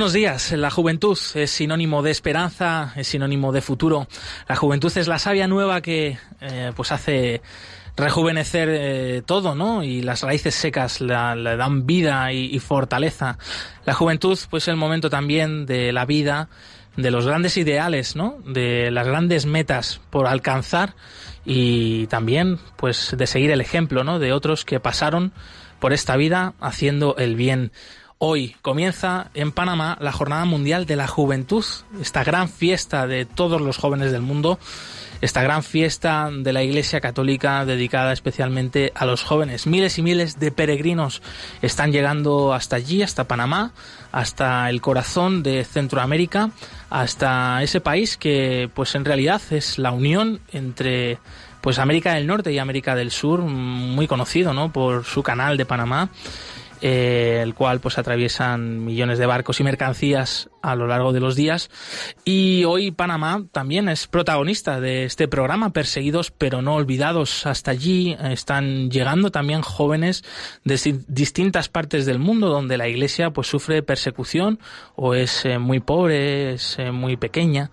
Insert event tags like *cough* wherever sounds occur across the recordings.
Buenos días. La juventud es sinónimo de esperanza, es sinónimo de futuro. La juventud es la savia nueva que eh, pues hace rejuvenecer eh, todo, ¿no? Y las raíces secas le dan vida y, y, fortaleza. La juventud, pues, es el momento también de la vida, de los grandes ideales, ¿no? De las grandes metas por alcanzar y también, pues, de seguir el ejemplo, ¿no? De otros que pasaron por esta vida haciendo el bien. Hoy comienza en Panamá la Jornada Mundial de la Juventud, esta gran fiesta de todos los jóvenes del mundo, esta gran fiesta de la Iglesia Católica dedicada especialmente a los jóvenes. Miles y miles de peregrinos están llegando hasta allí, hasta Panamá, hasta el corazón de Centroamérica, hasta ese país que pues en realidad es la unión entre pues América del Norte y América del Sur, muy conocido, ¿no? por su canal de Panamá eh, el cual pues atraviesan millones de barcos y mercancías a lo largo de los días. Y hoy Panamá también es protagonista de este programa, Perseguidos pero no olvidados. Hasta allí están llegando también jóvenes de distintas partes del mundo donde la iglesia pues sufre persecución o es eh, muy pobre, es eh, muy pequeña.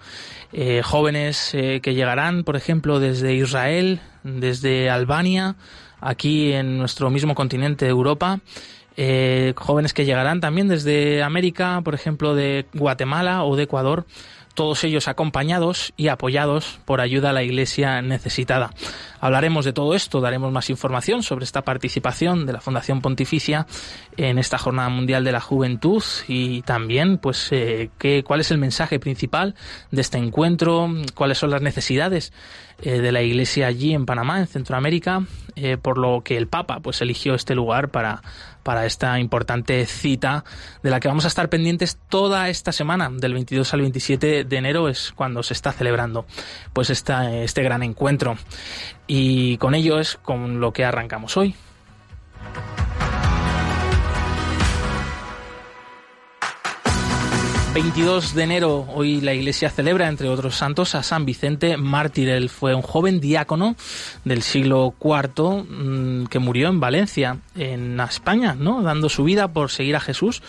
Eh, jóvenes eh, que llegarán, por ejemplo, desde Israel, desde Albania, aquí en nuestro mismo continente, Europa, eh, jóvenes que llegarán también desde América, por ejemplo, de Guatemala o de Ecuador, todos ellos acompañados y apoyados por ayuda a la Iglesia necesitada. Hablaremos de todo esto, daremos más información sobre esta participación de la Fundación Pontificia en esta Jornada Mundial de la Juventud y también, pues, eh, qué, cuál es el mensaje principal de este encuentro, cuáles son las necesidades eh, de la Iglesia allí en Panamá, en Centroamérica, eh, por lo que el Papa, pues, eligió este lugar para para esta importante cita de la que vamos a estar pendientes toda esta semana, del 22 al 27 de enero es cuando se está celebrando pues esta, este gran encuentro. Y con ello es con lo que arrancamos hoy. 22 de enero, hoy la iglesia celebra, entre otros santos, a San Vicente Mártir. Él fue un joven diácono del siglo IV mmm, que murió en Valencia, en España, ¿no? Dando su vida por seguir a Jesús,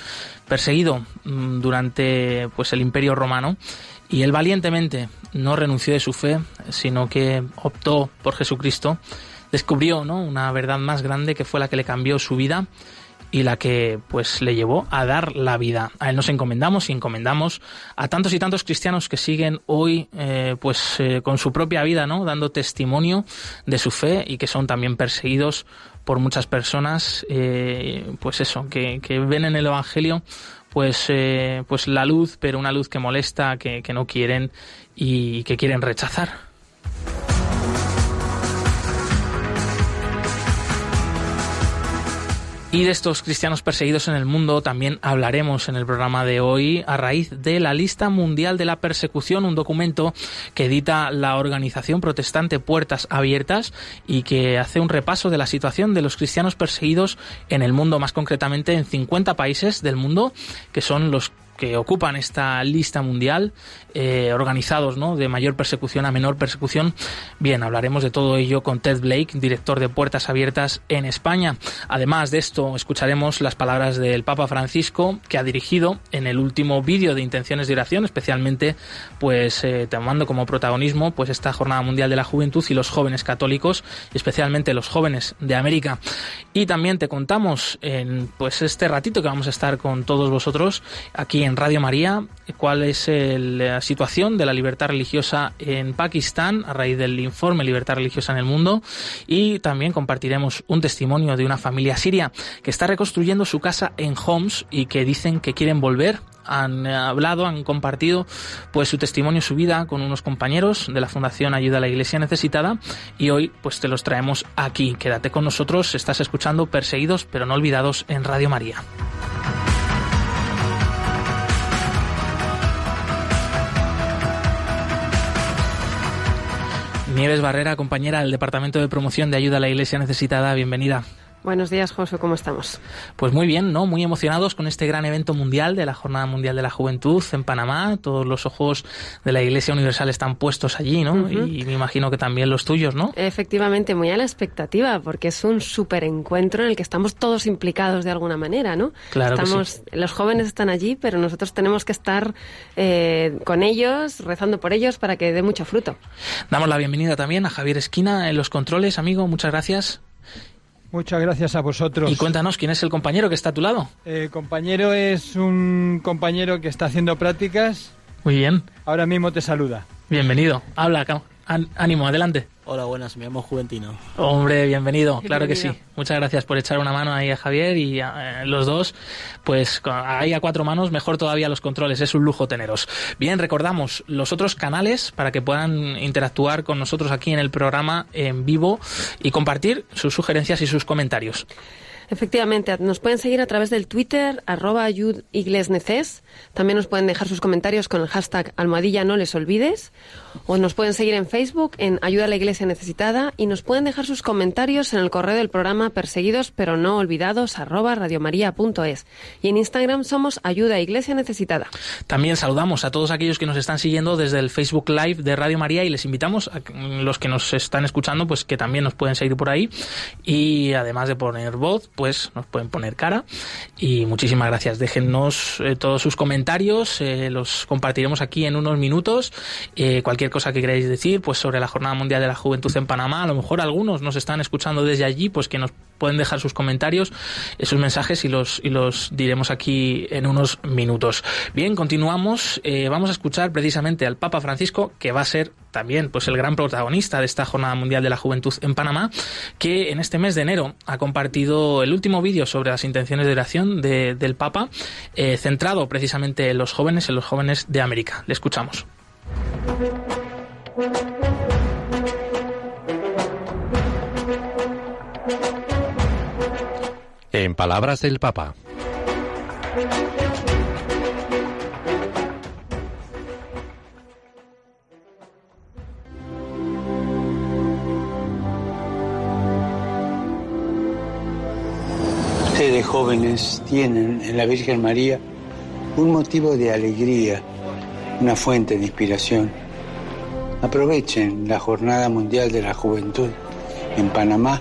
perseguido mmm, durante pues el Imperio Romano. Y él valientemente no renunció de su fe, sino que optó por Jesucristo. Descubrió ¿no? una verdad más grande que fue la que le cambió su vida y la que pues le llevó a dar la vida. A él nos encomendamos y encomendamos a tantos y tantos cristianos que siguen hoy eh, pues eh, con su propia vida, ¿no? dando testimonio de su fe y que son también perseguidos por muchas personas, eh, pues eso, que, ven en el Evangelio pues, pues la luz, pero una luz que molesta, que no quieren y que quieren rechazar. Y de estos cristianos perseguidos en el mundo también hablaremos en el programa de hoy a raíz de la Lista Mundial de la Persecución, un documento que edita la organización protestante Puertas Abiertas y que hace un repaso de la situación de los cristianos perseguidos en el mundo, más concretamente en 50 países del mundo, que son los que ocupan esta lista mundial, eh, organizados ¿no? de mayor persecución a menor persecución. Bien, hablaremos de todo ello con Ted Blake, director de Puertas Abiertas en España. Además de esto, escucharemos las palabras del Papa Francisco, que ha dirigido en el último vídeo de intenciones de oración, especialmente pues eh, tomando como protagonismo pues esta Jornada Mundial de la Juventud y los jóvenes católicos, especialmente los jóvenes de América. Y también te contamos en pues este ratito que vamos a estar con todos vosotros aquí en Radio María cuál es la situación de la libertad religiosa en Pakistán a raíz del informe Libertad religiosa en el mundo y también compartiremos un testimonio de una familia siria que está reconstruyendo su casa en Homs y que dicen que quieren volver han hablado, han compartido pues su testimonio, su vida con unos compañeros de la Fundación Ayuda a la Iglesia Necesitada y hoy pues te los traemos aquí. Quédate con nosotros, estás escuchando Perseguidos pero no olvidados en Radio María. Nieves Barrera, compañera del Departamento de Promoción de Ayuda a la Iglesia Necesitada, bienvenida. Buenos días, José, ¿cómo estamos? Pues muy bien, ¿no? Muy emocionados con este gran evento mundial de la Jornada Mundial de la Juventud en Panamá. Todos los ojos de la Iglesia Universal están puestos allí, ¿no? Y me imagino que también los tuyos, ¿no? Efectivamente, muy a la expectativa, porque es un súper encuentro en el que estamos todos implicados de alguna manera, ¿no? Claro estamos, que Los jóvenes están allí, pero nosotros tenemos que estar eh, con ellos, rezando por ellos para que dé mucho fruto. Damos la bienvenida también a Javier Esquina en los controles, amigo. Muchas gracias. Muchas gracias a vosotros. Y cuéntanos, ¿quién es el compañero que está a tu lado? El eh, compañero es un compañero que está haciendo prácticas. Muy bien. Ahora mismo te saluda. Bienvenido. Habla, ánimo, adelante. Hola, buenas, me llamo Juventino. Hombre, bienvenido, claro que sí. Muchas gracias por echar una mano ahí a Javier y a, eh, los dos, pues ahí a cuatro manos, mejor todavía los controles, es un lujo teneros. Bien, recordamos los otros canales para que puedan interactuar con nosotros aquí en el programa en vivo y compartir sus sugerencias y sus comentarios. Efectivamente, nos pueden seguir a través del Twitter, arroba iglesneces. También nos pueden dejar sus comentarios con el hashtag almohadilla no les olvides. O nos pueden seguir en Facebook en Ayuda a la Iglesia Necesitada y nos pueden dejar sus comentarios en el correo del programa perseguidos pero no olvidados arroba radiomaria.es. Y en Instagram somos Ayuda Iglesia Necesitada. También saludamos a todos aquellos que nos están siguiendo desde el Facebook Live de Radio María y les invitamos a los que nos están escuchando pues que también nos pueden seguir por ahí y además de poner voz pues nos pueden poner cara. Y muchísimas gracias. Déjennos eh, todos sus comentarios, eh, los compartiremos aquí en unos minutos. Eh, cosa que queráis decir, pues sobre la Jornada Mundial de la Juventud en Panamá, a lo mejor algunos nos están escuchando desde allí, pues que nos pueden dejar sus comentarios, sus mensajes y los, y los diremos aquí en unos minutos. Bien, continuamos. vamos a escuchar precisamente al Papa Francisco, que va a ser también pues el gran protagonista de esta Jornada Mundial de la Juventud en Panamá, que en este mes de enero ha compartido el último vídeo sobre las intenciones de oración del Papa, eh, centrado precisamente en los jóvenes, en los jóvenes de América. Le escuchamos. En palabras del Papa. Ustedes jóvenes tienen en la Virgen María un motivo de alegría, una fuente de inspiración. Aprovechen la Jornada Mundial de la Juventud en Panamá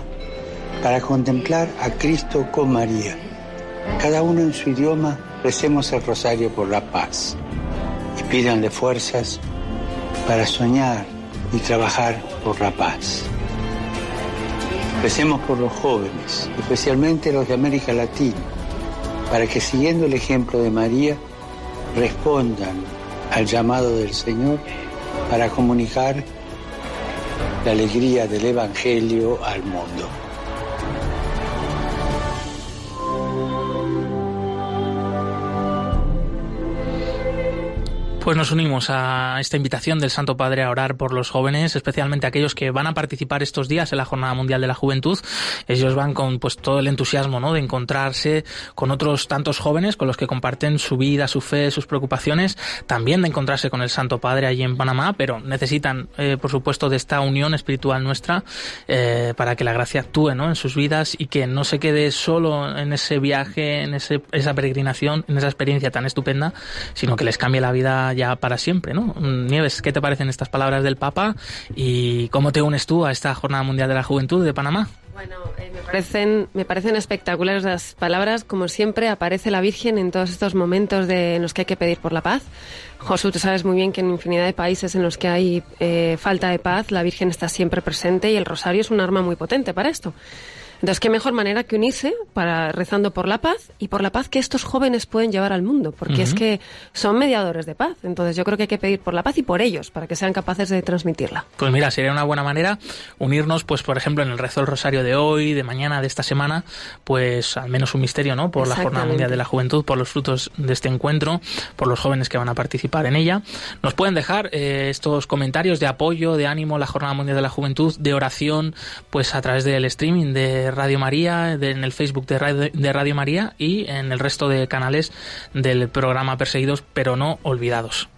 para contemplar a Cristo con María. Cada uno en su idioma recemos el rosario por la paz y pídanle fuerzas para soñar y trabajar por la paz. Recemos por los jóvenes, especialmente los de América Latina, para que siguiendo el ejemplo de María, respondan al llamado del Señor para comunicar la alegría del Evangelio al mundo. Pues nos unimos a esta invitación del Santo Padre a orar por los jóvenes, especialmente aquellos que van a participar estos días en la Jornada Mundial de la Juventud. Ellos van con pues todo el entusiasmo, ¿no? de encontrarse con otros tantos jóvenes con los que comparten su vida, su fe, sus preocupaciones, también de encontrarse con el Santo Padre allí en Panamá, pero necesitan, eh, por supuesto, de esta unión espiritual nuestra eh, para que la gracia actúe, ¿no? en sus vidas y que no se quede solo en ese viaje, en ese, esa peregrinación, en esa experiencia tan estupenda, sino que les cambie la vida ya para siempre, ¿no? Nieves, ¿qué te parecen estas palabras del Papa y cómo te unes tú a esta Jornada Mundial de la Juventud de Panamá? Bueno, eh, me, parecen, me parecen espectaculares las palabras. Como siempre, aparece la Virgen en todos estos momentos de, en los que hay que pedir por la paz. Josu, tú sabes muy bien que en infinidad de países en los que hay eh, falta de paz, la Virgen está siempre presente y el rosario es un arma muy potente para esto. Entonces, qué mejor manera que unirse para rezando por la paz y por la paz que estos jóvenes pueden llevar al mundo, porque es que son mediadores de paz. Entonces, yo creo que hay que pedir por la paz y por ellos, para que sean capaces de transmitirla. Pues mira, sería una buena manera unirnos, pues por ejemplo, en el rezo del rosario de hoy, de mañana, de esta semana, pues al menos un misterio, ¿no? Por la Jornada Mundial de la Juventud, por los frutos de este encuentro, por los jóvenes que van a participar en ella. Nos pueden dejar eh, estos comentarios de apoyo, de ánimo, la Jornada Mundial de la Juventud, de oración, pues a través del streaming de Radio María, en el Facebook de Radio María y en el resto de canales del programa Perseguidos pero no olvidados.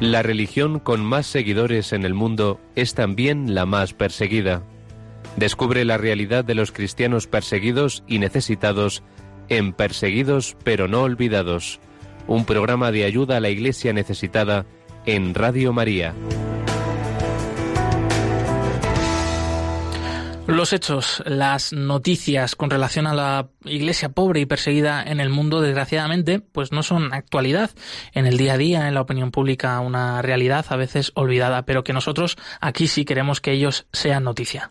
La religión con más seguidores en el mundo es también la más perseguida. Descubre la realidad de los cristianos perseguidos y necesitados en Perseguidos pero no olvidados, un programa de ayuda a la Iglesia necesitada en Radio María. Los hechos, las noticias con relación a la iglesia pobre y perseguida en el mundo, desgraciadamente, pues no son actualidad en el día a día, en la opinión pública, una realidad a veces olvidada, pero que nosotros aquí sí queremos que ellos sean noticia.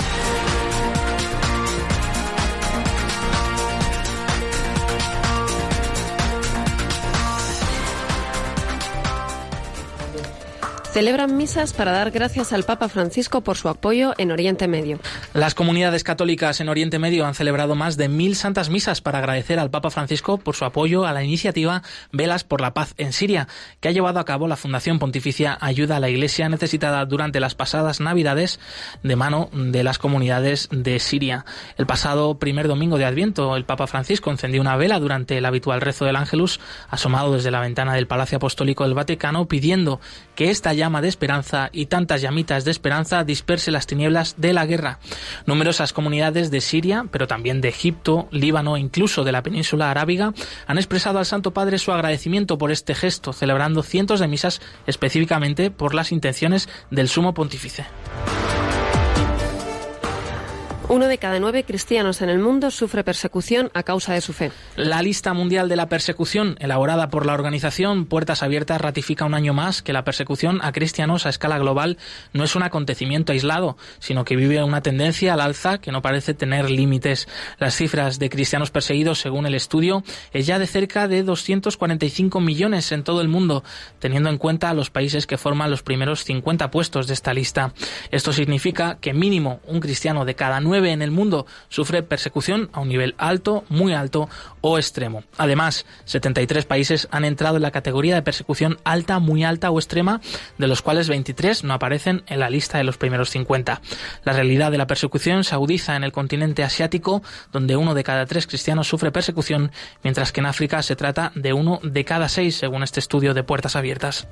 Celebran misas para dar gracias al Papa Francisco por su apoyo en Oriente Medio. Las comunidades católicas en Oriente Medio han celebrado más de mil santas misas para agradecer al Papa Francisco por su apoyo a la iniciativa Velas por la Paz en Siria, que ha llevado a cabo la Fundación Pontificia Ayuda a la Iglesia necesitada durante las pasadas Navidades de mano de las comunidades de Siria. El pasado primer domingo de Adviento, el Papa Francisco encendió una vela durante el habitual rezo del Ángelus, asomado desde la ventana del Palacio Apostólico del Vaticano, pidiendo que esta llama de esperanza y tantas llamitas de esperanza disperse las tinieblas de la guerra. Numerosas comunidades de Siria, pero también de Egipto, Líbano e incluso de la península arábiga han expresado al Santo Padre su agradecimiento por este gesto, celebrando cientos de misas específicamente por las intenciones del sumo pontífice. Uno de cada nueve cristianos en el mundo sufre persecución a causa de su fe. La lista mundial de la persecución, elaborada por la organización Puertas Abiertas, ratifica un año más que la persecución a cristianos a escala global no es un acontecimiento aislado, sino que vive una tendencia al alza que no parece tener límites. Las cifras de cristianos perseguidos, según el estudio, es ya de cerca de 245 millones en todo el mundo, teniendo en cuenta a los países que forman los primeros 50 puestos de esta lista. Esto significa que mínimo un cristiano de cada nueve en el mundo sufre persecución a un nivel alto, muy alto o extremo. Además, 73 países han entrado en la categoría de persecución alta, muy alta o extrema, de los cuales 23 no aparecen en la lista de los primeros 50. La realidad de la persecución se agudiza en el continente asiático, donde uno de cada tres cristianos sufre persecución, mientras que en África se trata de uno de cada seis, según este estudio de Puertas Abiertas.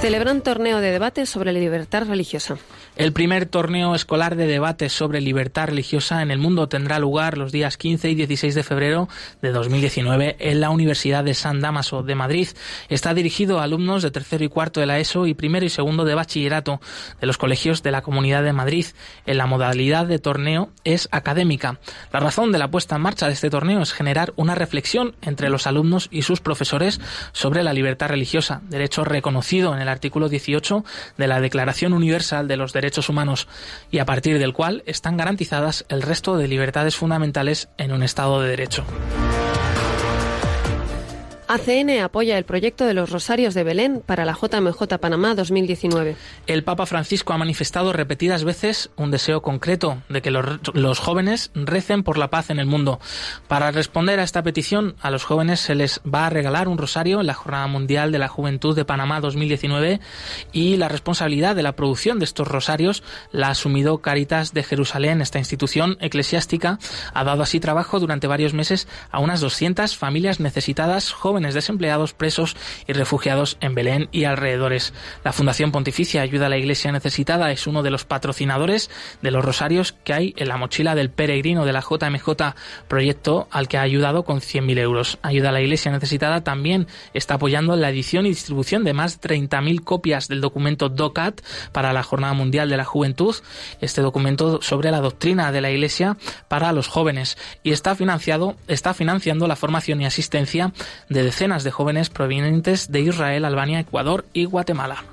Celebran torneo de debate sobre la libertad religiosa. El primer torneo escolar de debate sobre libertad religiosa en el mundo tendrá lugar los días 15 y 16 de febrero de 2019 en la Universidad de San Damaso de Madrid. Está dirigido a alumnos de tercero y cuarto de la ESO y primero y segundo de bachillerato de los colegios de la Comunidad de Madrid. En la modalidad de torneo es académica. La razón de la puesta en marcha de este torneo es generar una reflexión entre los alumnos y sus profesores sobre la libertad religiosa, derecho reconocido en el artículo 18 de la Declaración Universal de los Derechos derechos humanos y a partir del cual están garantizadas el resto de libertades fundamentales en un Estado de Derecho. ACN apoya el proyecto de los Rosarios de Belén para la JMJ Panamá 2019. El Papa Francisco ha manifestado repetidas veces un deseo concreto de que los, los, jóvenes recen por la paz en el mundo. Para responder a esta petición, a los jóvenes se les va a regalar un rosario en la Jornada Mundial de la Juventud de Panamá 2019 y la responsabilidad de la producción de estos rosarios la ha asumido Caritas de Jerusalén. Esta institución eclesiástica ha dado así trabajo durante varios meses a unas 200 familias necesitadas jóvenes desempleados, presos y refugiados en Belén y alrededores. La Fundación Pontificia Ayuda a la Iglesia Necesitada es uno de los patrocinadores de los rosarios que hay en la mochila del peregrino de la JMJ, proyecto al que ha ayudado con 100.000 euros. Ayuda a la Iglesia Necesitada también está apoyando la edición y distribución de más de 30.000 copias del documento DOCAT para la Jornada Mundial de la Juventud, este documento sobre la doctrina de la Iglesia para los jóvenes y está financiado está financiando la formación y asistencia de decenas de jóvenes provenientes de Israel, Albania, Ecuador y Guatemala.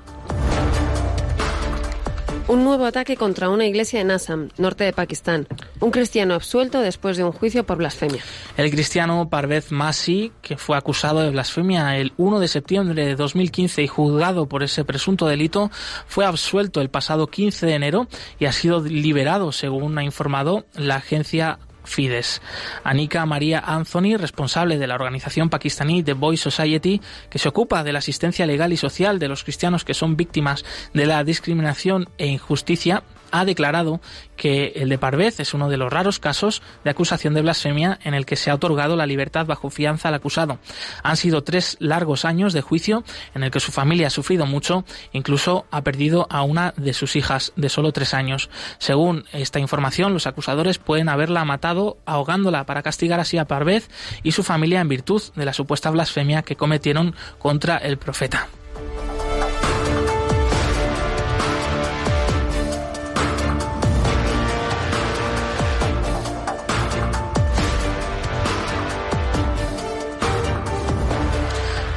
Un nuevo ataque contra una iglesia en Assam, norte de Pakistán. Un cristiano absuelto después de un juicio por blasfemia. El cristiano Parvez Masi, que fue acusado de blasfemia el 1 de septiembre de 2015 y juzgado por ese presunto delito, fue absuelto el pasado 15 de enero y ha sido liberado, según ha informado la agencia Fides. Anika María Anthony, responsable de la organización pakistaní The Boy Society, que se ocupa de la asistencia legal y social de los cristianos que son víctimas de la discriminación e injusticia, ha declarado que el de Parvez es uno de los raros casos de acusación de blasfemia en el que se ha otorgado la libertad bajo fianza al acusado. Han sido tres largos años de juicio en el que su familia ha sufrido mucho, incluso ha perdido a una de sus hijas de solo tres años. Según esta información, los acusadores pueden haberla matado ahogándola para castigar así a Parvez y su familia en virtud de la supuesta blasfemia que cometieron contra el profeta.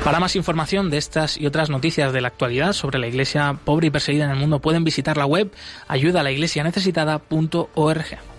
Para más información de estas y otras noticias de la actualidad sobre la iglesia pobre y perseguida en el mundo pueden visitar la web ayudalaiglesianecesitada.org.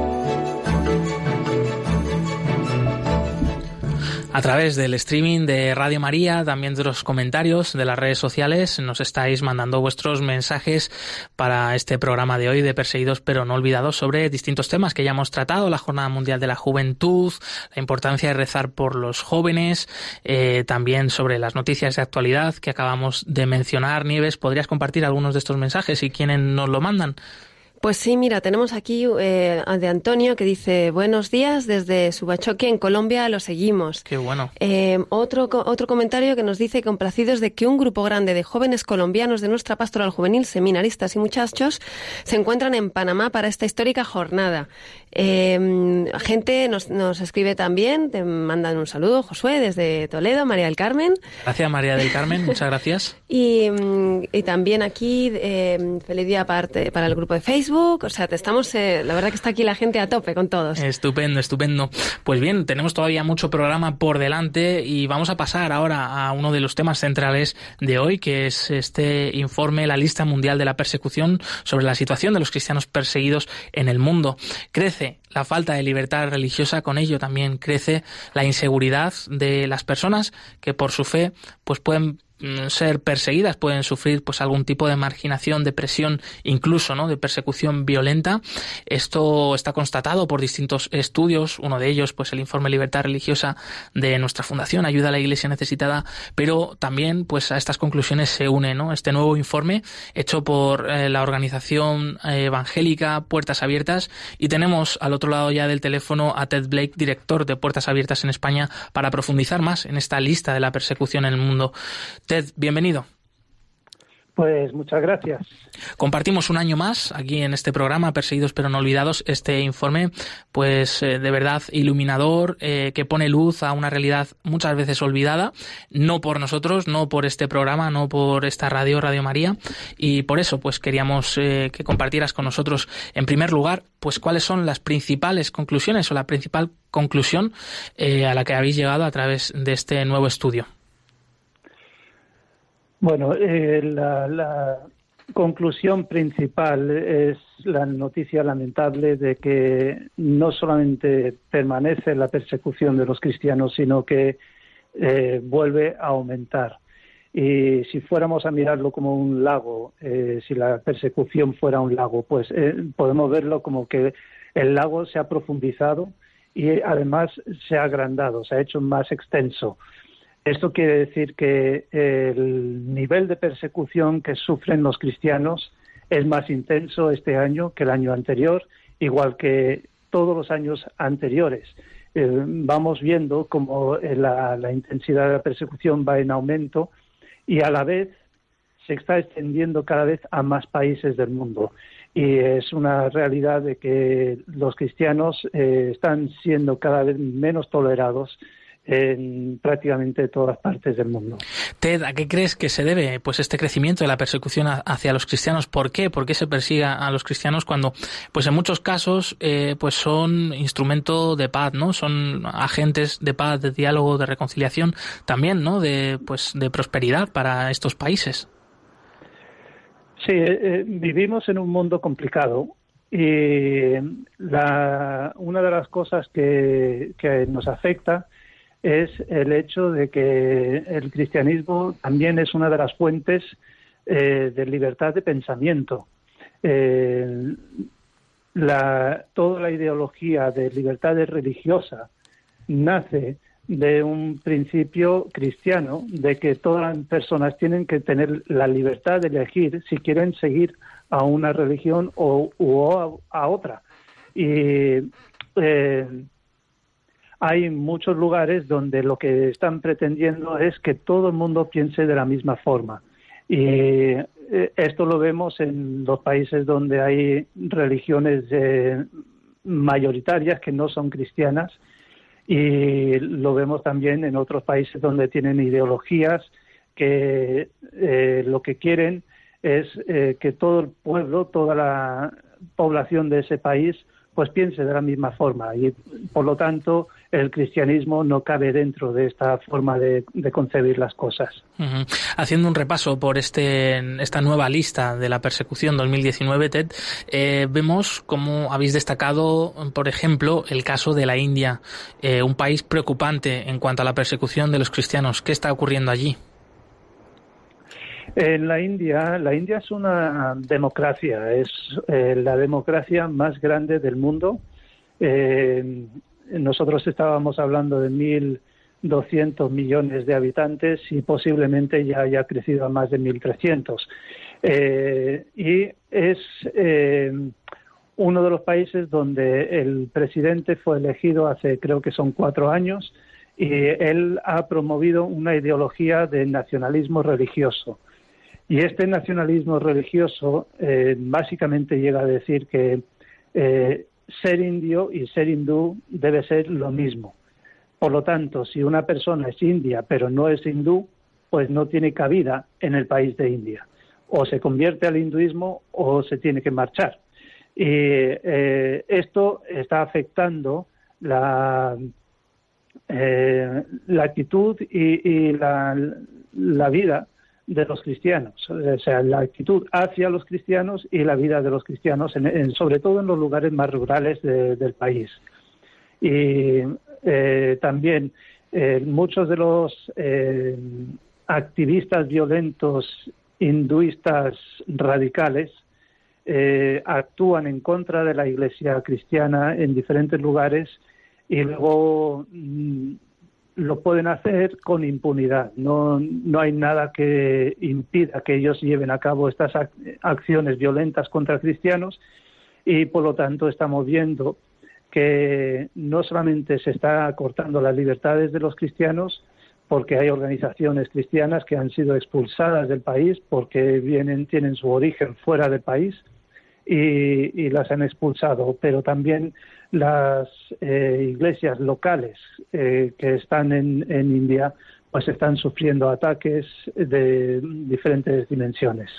A través del streaming de Radio María, también de los comentarios de las redes sociales, nos estáis mandando vuestros mensajes para este programa de hoy de Perseguidos pero no olvidados sobre distintos temas que ya hemos tratado, la Jornada Mundial de la Juventud, la importancia de rezar por los jóvenes, eh, también sobre las noticias de actualidad que acabamos de mencionar. Nieves, ¿podrías compartir algunos de estos mensajes y quiénes nos lo mandan? Pues sí, mira, tenemos aquí eh, de Antonio que dice buenos días desde Subachoque en Colombia, lo seguimos. Qué bueno. Eh, otro, otro comentario que nos dice complacidos de que un grupo grande de jóvenes colombianos de nuestra pastoral juvenil, seminaristas y muchachos, se encuentran en Panamá para esta histórica jornada. Eh, gente nos, nos escribe también, te mandan un saludo, Josué, desde Toledo, María del Carmen. Gracias, María del Carmen, muchas *laughs* gracias. y, mm, y, también aquí, eh, feliz día parte para el grupo de Facebook. O sea, te estamos, eh, la verdad que está aquí la gente a tope con todos. Estupendo, estupendo. Pues bien, tenemos todavía mucho programa por delante y vamos a pasar ahora a uno de los temas centrales de hoy, que es este informe, la lista mundial de la persecución sobre la situación de los cristianos perseguidos en el mundo. Crece la falta de libertad religiosa, con ello también crece la inseguridad de las personas que por su fe pues pueden ser perseguidas, pueden sufrir pues algún tipo de marginación, depresión, incluso ¿no? de persecución violenta. Esto está constatado por distintos estudios, uno de ellos pues el informe Libertad Religiosa de nuestra fundación Ayuda a la Iglesia Necesitada, pero también pues a estas conclusiones se une ¿no? este nuevo informe hecho por eh, la organización evangélica Puertas Abiertas y tenemos al otro lado ya del teléfono a Ted Blake, director de Puertas Abiertas en España, para profundizar más en esta lista de la persecución en el mundo. Ted, bienvenido. Pues muchas gracias. Compartimos un año más aquí en este programa, Perseguidos pero no olvidados, este informe, pues eh, de verdad iluminador, eh, que pone luz a una realidad muchas veces olvidada, no por nosotros, no por este programa, no por esta radio, Radio María, y por eso pues queríamos eh, que compartieras con nosotros, en primer lugar, pues cuáles son las principales conclusiones o la principal conclusión a la que habéis llegado a través de este nuevo estudio. Bueno, eh, la, conclusión principal es la noticia lamentable de que no solamente permanece la persecución de los cristianos, sino que eh, vuelve a aumentar. Y si fuéramos a mirarlo como un lago, eh, si la persecución fuera un lago, pues eh, podemos verlo como que el lago se ha profundizado y además se ha agrandado, se ha hecho más extenso. Esto quiere decir que el nivel de persecución que sufren los cristianos es más intenso este año que el año anterior, igual que todos los años anteriores. Eh, vamos viendo cómo la, la intensidad de la persecución va en aumento y a la vez se está extendiendo cada vez a más países del mundo. Y es una realidad de que los cristianos eh, están siendo cada vez menos tolerados en prácticamente todas partes del mundo. Ted, ¿a qué crees que se debe pues este crecimiento de la persecución hacia los cristianos? ¿Por qué? ¿Por qué se persiga a los cristianos cuando, pues en muchos casos, eh, pues son instrumento de paz, ¿no? Son agentes de paz, de diálogo, de reconciliación, también, ¿no? De, pues, de prosperidad para estos países. Sí, eh, eh, vivimos en un mundo complicado y la, una de las cosas que, que nos afecta es el hecho de que el cristianismo también es una de las fuentes eh, de libertad de pensamiento. Eh, la, toda la ideología de libertad religiosa nace de un principio cristiano de que todas las personas tienen que tener la libertad de elegir si quieren seguir a una religión o, a, otra. Y eh, hay muchos lugares donde lo que están pretendiendo es que todo el mundo piense de la misma forma. Y eh, esto lo vemos en los países donde hay religiones eh, mayoritarias que no son cristianas y lo vemos también en otros países donde tienen ideologías que eh, lo que quieren es que todo el pueblo, toda la población de ese país pues piense de la misma forma y por lo tanto el cristianismo no cabe dentro de esta forma de, concebir las cosas. Haciendo un repaso por este, esta nueva lista de la persecución 2019, Ted, eh, vemos cómo habéis destacado, por ejemplo, el caso de la India, eh, un país preocupante en cuanto a la persecución de los cristianos. ¿Qué está ocurriendo allí? En la India, la India es una democracia, es eh, la democracia más grande del mundo. Eh, nosotros estábamos hablando de 1.200 millones de habitantes y posiblemente ya haya crecido a más de 1.300. Eh, y es uno de los países donde el presidente fue elegido hace creo que son cuatro años y él ha promovido una ideología de nacionalismo religioso. Y este nacionalismo religioso eh, básicamente llega a decir que eh, ser indio y ser hindú debe ser lo mismo. Por lo tanto, si una persona es india pero no es hindú, pues no tiene cabida en el país de India. O se convierte al hinduismo o se tiene que marchar. Y eh, esto está afectando la, la actitud y, la, la vida de los cristianos, o sea, la actitud hacia los cristianos y la vida de los cristianos, sobre todo en los lugares más rurales del país. Y eh, también eh, muchos de los eh, activistas violentos hinduistas radicales actúan en contra de la iglesia cristiana en diferentes lugares y luego mm, lo pueden hacer con impunidad. No, no hay nada que impida que ellos lleven a cabo estas acciones violentas contra cristianos y por lo tanto estamos viendo que no solamente se está cortando las libertades de los cristianos, porque hay organizaciones cristianas que han sido expulsadas del país porque vienen, tienen su origen fuera del país y, y las han expulsado, pero también las eh, iglesias locales eh, que están en, en, India pues están sufriendo ataques de diferentes dimensiones.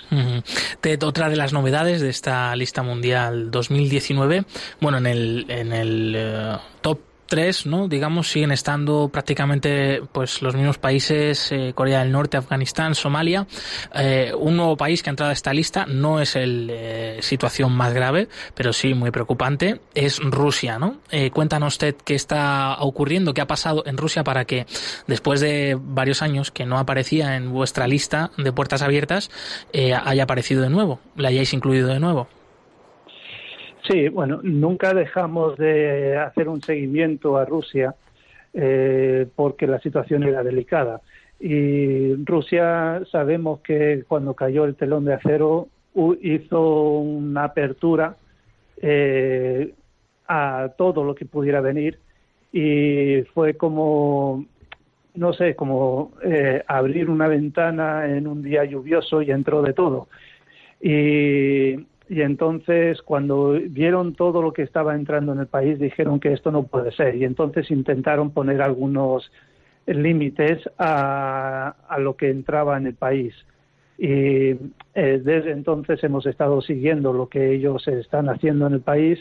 otra de las novedades de esta lista mundial 2019, bueno, en el, en el eh, top tres, ¿no? Digamos, siguen estando prácticamente pues los mismos países, eh, Corea del Norte, Afganistán, Somalia. Eh, un nuevo país que ha entrado a esta lista no es el eh, situación más grave, pero sí muy preocupante, es Rusia, ¿no? cuéntanos usted qué está ocurriendo, qué ha pasado en Rusia para que después de varios años que no aparecía en vuestra lista de puertas abiertas, haya aparecido de nuevo, la hayáis incluido de nuevo. Sí, bueno, nunca dejamos de hacer un seguimiento a Rusia eh, porque la situación era delicada. Y Rusia sabemos que cuando cayó el telón de acero hizo una apertura eh, a todo lo que pudiera venir y fue como, no sé, como eh, abrir una ventana en un día lluvioso y entró de todo. Y y entonces cuando vieron todo lo que estaba entrando en el país dijeron que esto no puede ser y entonces intentaron poner algunos límites a, a, lo que entraba en el país. Y eh, desde entonces hemos estado siguiendo lo que ellos están haciendo en el país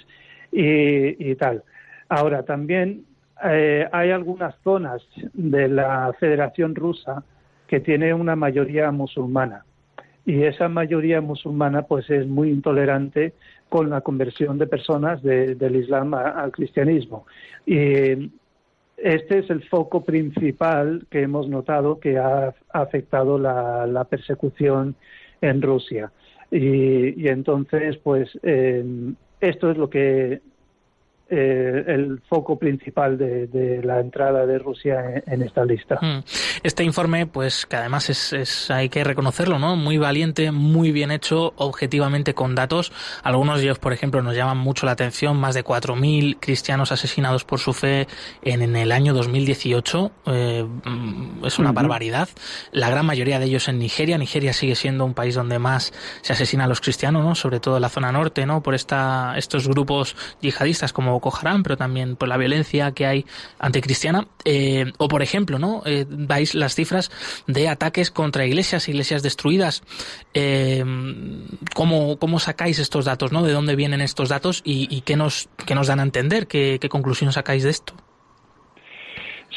y, y tal. Ahora, también eh, hay algunas zonas de la Federación Rusa que tiene una mayoría musulmana y esa mayoría musulmana pues es muy intolerante con la conversión de personas del Islam al cristianismo y este es el foco principal que hemos notado que ha afectado la, persecución en Rusia. Y, entonces, pues, eh, esto es lo que eh, el foco principal de, la entrada de Rusia en, esta lista. Hmm. Este informe, pues que además es, hay que reconocerlo, ¿no? Muy valiente, muy bien hecho, objetivamente con datos. Algunos de ellos, por ejemplo, nos llaman mucho la atención. Más de 4.000 cristianos asesinados por su fe en, el año 2018. Eh, mm, es una barbaridad. La gran mayoría de ellos en Nigeria. Nigeria sigue siendo un país donde más se asesina a los cristianos, ¿no? Sobre todo en la zona norte, ¿no? Por esta, estos grupos yihadistas como Boko pero también por la violencia que hay anticristiana. Eh, o, por ejemplo, ¿no? Eh, vais las cifras de ataques contra iglesias, iglesias destruidas. Eh, ¿cómo, ¿cómo, sacáis estos datos, ¿no? ¿De dónde vienen estos datos y, qué, nos, qué nos dan a entender? ¿Qué, qué conclusión sacáis de esto?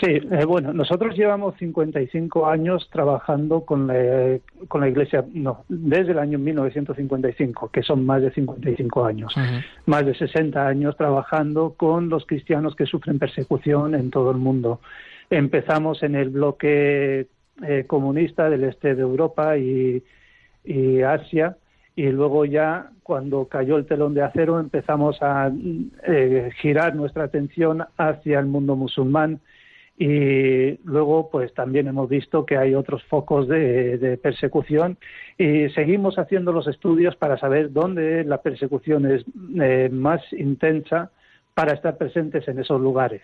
Sí, eh, bueno, nosotros llevamos 55 años trabajando con la, con la Iglesia, no, desde el año 1955, que son más de 55 años, más de 60 años trabajando con los cristianos que sufren persecución en todo el mundo. Empezamos en el bloque eh, comunista del este de Europa y, y Asia, y luego ya cuando cayó el telón de acero empezamos a eh, girar nuestra atención hacia el mundo musulmán y luego pues también hemos visto que hay otros focos de, persecución y seguimos haciendo los estudios para saber dónde la persecución es eh, más intensa para estar presentes en esos lugares.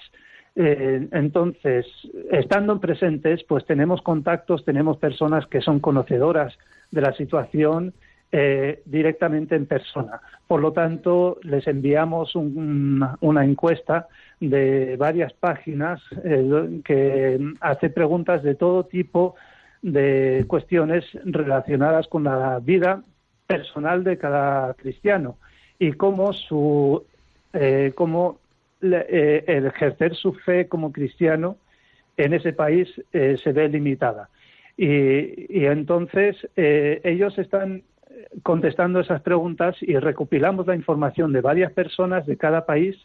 Eh, entonces, estando presentes, pues tenemos contactos, tenemos personas que son conocedoras de la situación eh, directamente en persona. Por lo tanto, les enviamos una encuesta de varias páginas eh, que hace preguntas de todo tipo de cuestiones relacionadas con la vida personal de cada cristiano y cómo su eh, cómo el ejercer su fe como cristiano en ese país se ve limitada. Y, y entonces ellos están contestando esas preguntas y recopilamos la información de varias personas de cada país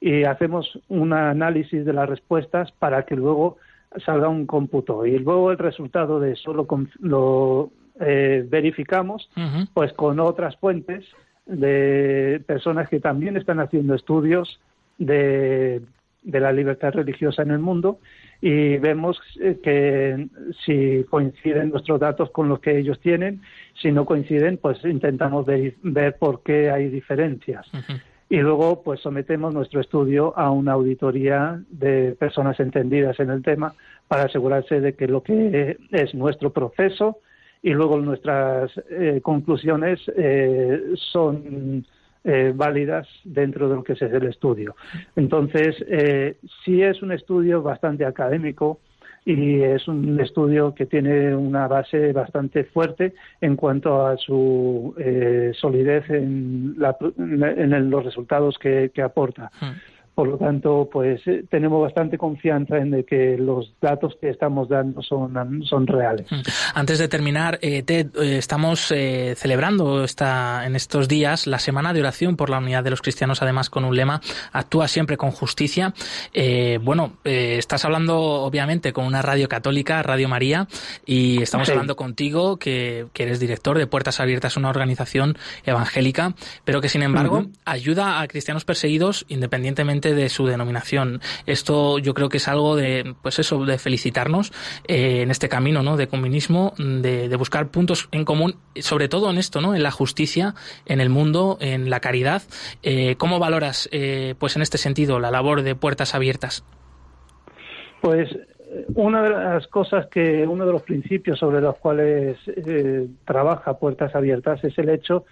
y hacemos un análisis de las respuestas para que luego salga un cómputo. Y luego el resultado de eso lo, eh, verificamos pues con otras fuentes de personas que también están haciendo estudios de, de la libertad religiosa en el mundo y vemos eh, que si coinciden nuestros datos con los que ellos tienen, si no coinciden, pues intentamos ver, ver por qué hay diferencias. Y luego, pues sometemos nuestro estudio a una auditoría de personas entendidas en el tema para asegurarse de que lo que es nuestro proceso y luego nuestras eh, conclusiones eh, son eh, válidas dentro de lo que es el estudio. Entonces, eh, sí es un estudio bastante académico y es un estudio que tiene una base bastante fuerte en cuanto a su eh, solidez en, los resultados que, aporta. Por lo tanto, pues eh, tenemos bastante confianza en de que los datos que estamos dando son, son reales. Mm. Antes de terminar, eh, Ted, eh, estamos celebrando esta, en estos días la Semana de Oración por la Unidad de los Cristianos, además con un lema, actúa siempre con justicia. bueno, estás hablando obviamente con una radio católica, Radio María, y estamos hablando contigo, que, eres director de Puertas Abiertas, una organización evangélica, pero que sin embargo ayuda a cristianos perseguidos independientemente de su denominación. Esto yo creo que es algo de, pues eso, de felicitarnos eh, en este camino, ¿no? De comunismo, de, buscar puntos en común, sobre todo en esto, ¿no? En la justicia, en el mundo, en la caridad. Eh, ¿Cómo valoras, eh, pues en este sentido, la labor de puertas abiertas? Pues una de las cosas que, uno de los principios sobre los cuales trabaja Puertas Abiertas es el hecho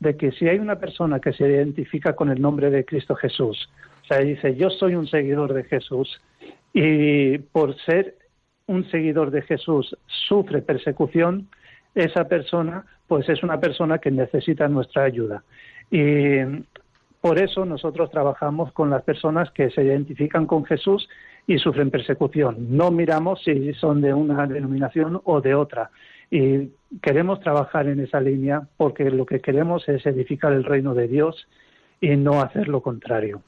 de que si hay una persona que se identifica con el nombre de Cristo Jesús, o sea, dice, yo soy un seguidor de Jesús y por ser un seguidor de Jesús sufre persecución, esa persona pues es una persona que necesita nuestra ayuda. Y por eso nosotros trabajamos con las personas que se identifican con Jesús y sufren persecución. No miramos si son de una denominación o de otra. Y queremos trabajar en esa línea porque lo que queremos es edificar el reino de Dios y no hacer lo contrario.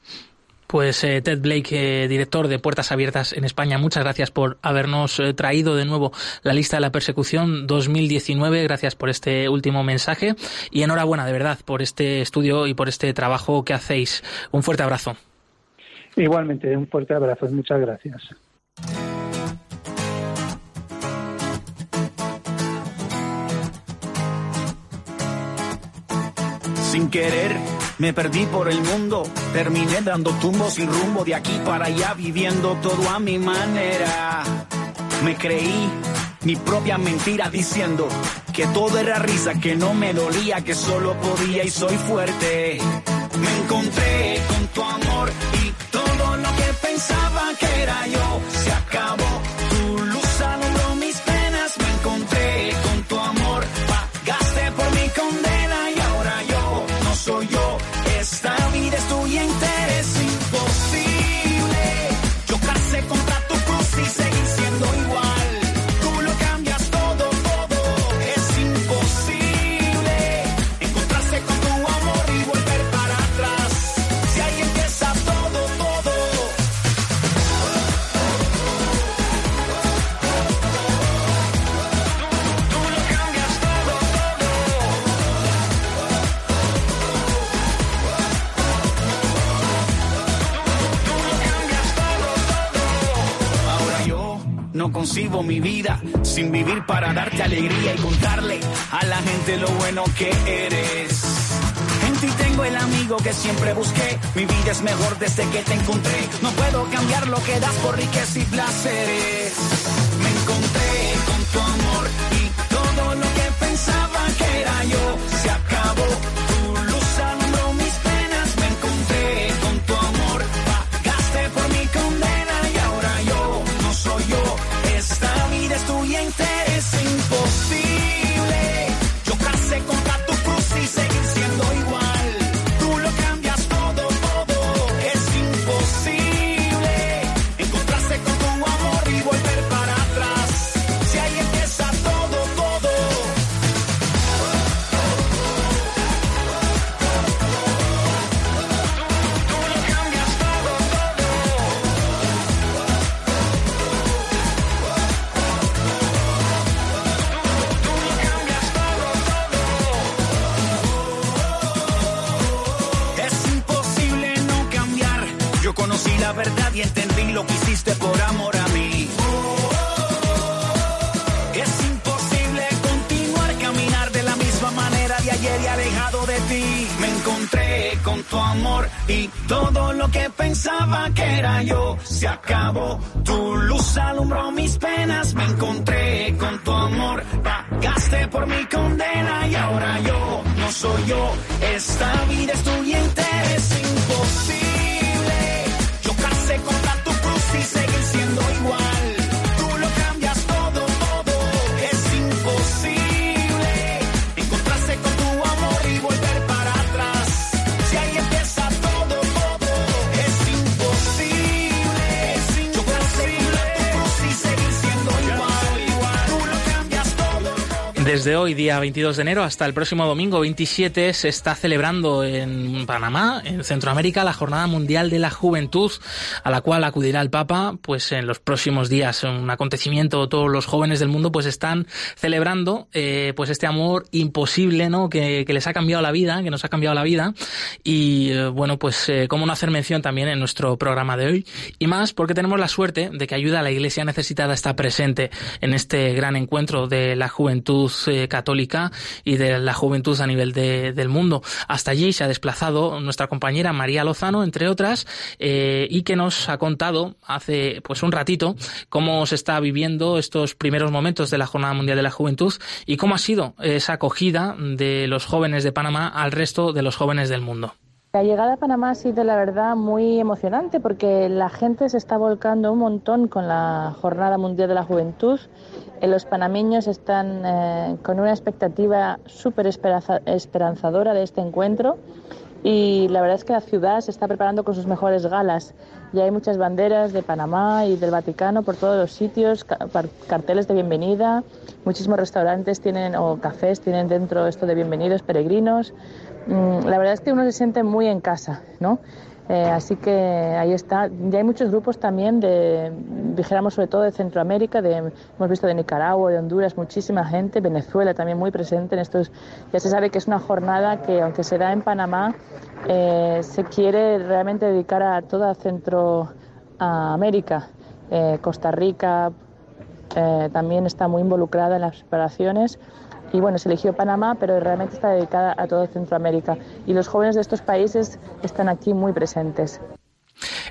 Pues eh, Ted Blake, eh, director de Puertas Abiertas en España, muchas gracias por habernos eh, traído de nuevo la lista de la persecución 2019. Gracias por este último mensaje y enhorabuena de verdad por este estudio y por este trabajo que hacéis. Un fuerte abrazo. Igualmente, un fuerte abrazo. Muchas gracias. Sin querer me perdí por el mundo, terminé dando tumbos sin rumbo de aquí para allá, viviendo todo a mi manera. Me creí mi propia mentira diciendo que todo era risa, que no me dolía, que solo podía y soy fuerte. Me encontré con tu amor y todo lo que pensaba que era yo no concibo mi vida sin vivir para darte alegría y contarle a la gente lo bueno que eres. En ti tengo el amigo que siempre busqué. Mi vida es mejor desde que te encontré. No puedo cambiar lo que das por riqueza y placeres. Mis penas. Me encontré con tu amor. Pagaste por mi condena y ahora yo no soy yo. Esta vida es tuya. Desde hoy, día 22 de enero, hasta el próximo domingo 27, se está celebrando en Panamá, en Centroamérica, la Jornada Mundial de la Juventud, a la cual acudirá el Papa, pues en los próximos días, un acontecimiento, todos los jóvenes del mundo, pues están celebrando, eh, pues este amor imposible, ¿no? Que, les ha cambiado la vida, que nos ha cambiado la vida, y eh, bueno, pues eh, cómo no hacer mención también en nuestro programa de hoy, y más porque tenemos la suerte de que ayuda a la Iglesia necesitada está presente en este gran encuentro de la juventud eh, católica y de la juventud a nivel de, del mundo. Hasta allí se ha desplazado nuestra compañera María Lozano, entre otras, eh, y que nos ha contado hace pues un ratito cómo se está viviendo estos primeros momentos de la Jornada Mundial de la Juventud y cómo ha sido esa acogida de los jóvenes de Panamá al resto de los jóvenes del mundo. La llegada a Panamá ha sido, la verdad, muy emocionante porque la gente se está volcando un montón con la Jornada Mundial de la Juventud. Eh, los panameños están eh, con una expectativa súper esperanzadora de este encuentro y la verdad es que la ciudad se está preparando con sus mejores galas. Ya hay muchas banderas de Panamá y del Vaticano por todos los sitios, carteles de bienvenida, muchísimos restaurantes tienen o cafés tienen dentro esto de bienvenidos peregrinos. Mm, la verdad es que uno se siente muy en casa, ¿no? Eh, así que ahí está. Ya hay muchos grupos también de, dijéramos sobre todo de Centroamérica, de, hemos visto de Nicaragua, de Honduras, muchísima gente, Venezuela también muy presente en estos. Ya se sabe que es una jornada que, aunque se da en Panamá, eh, se quiere realmente dedicar a toda Centroamérica. Eh, Costa Rica también está muy involucrada en las preparaciones y bueno, se eligió Panamá, pero realmente está dedicada a todo Centroamérica y los jóvenes de estos países están aquí muy presentes.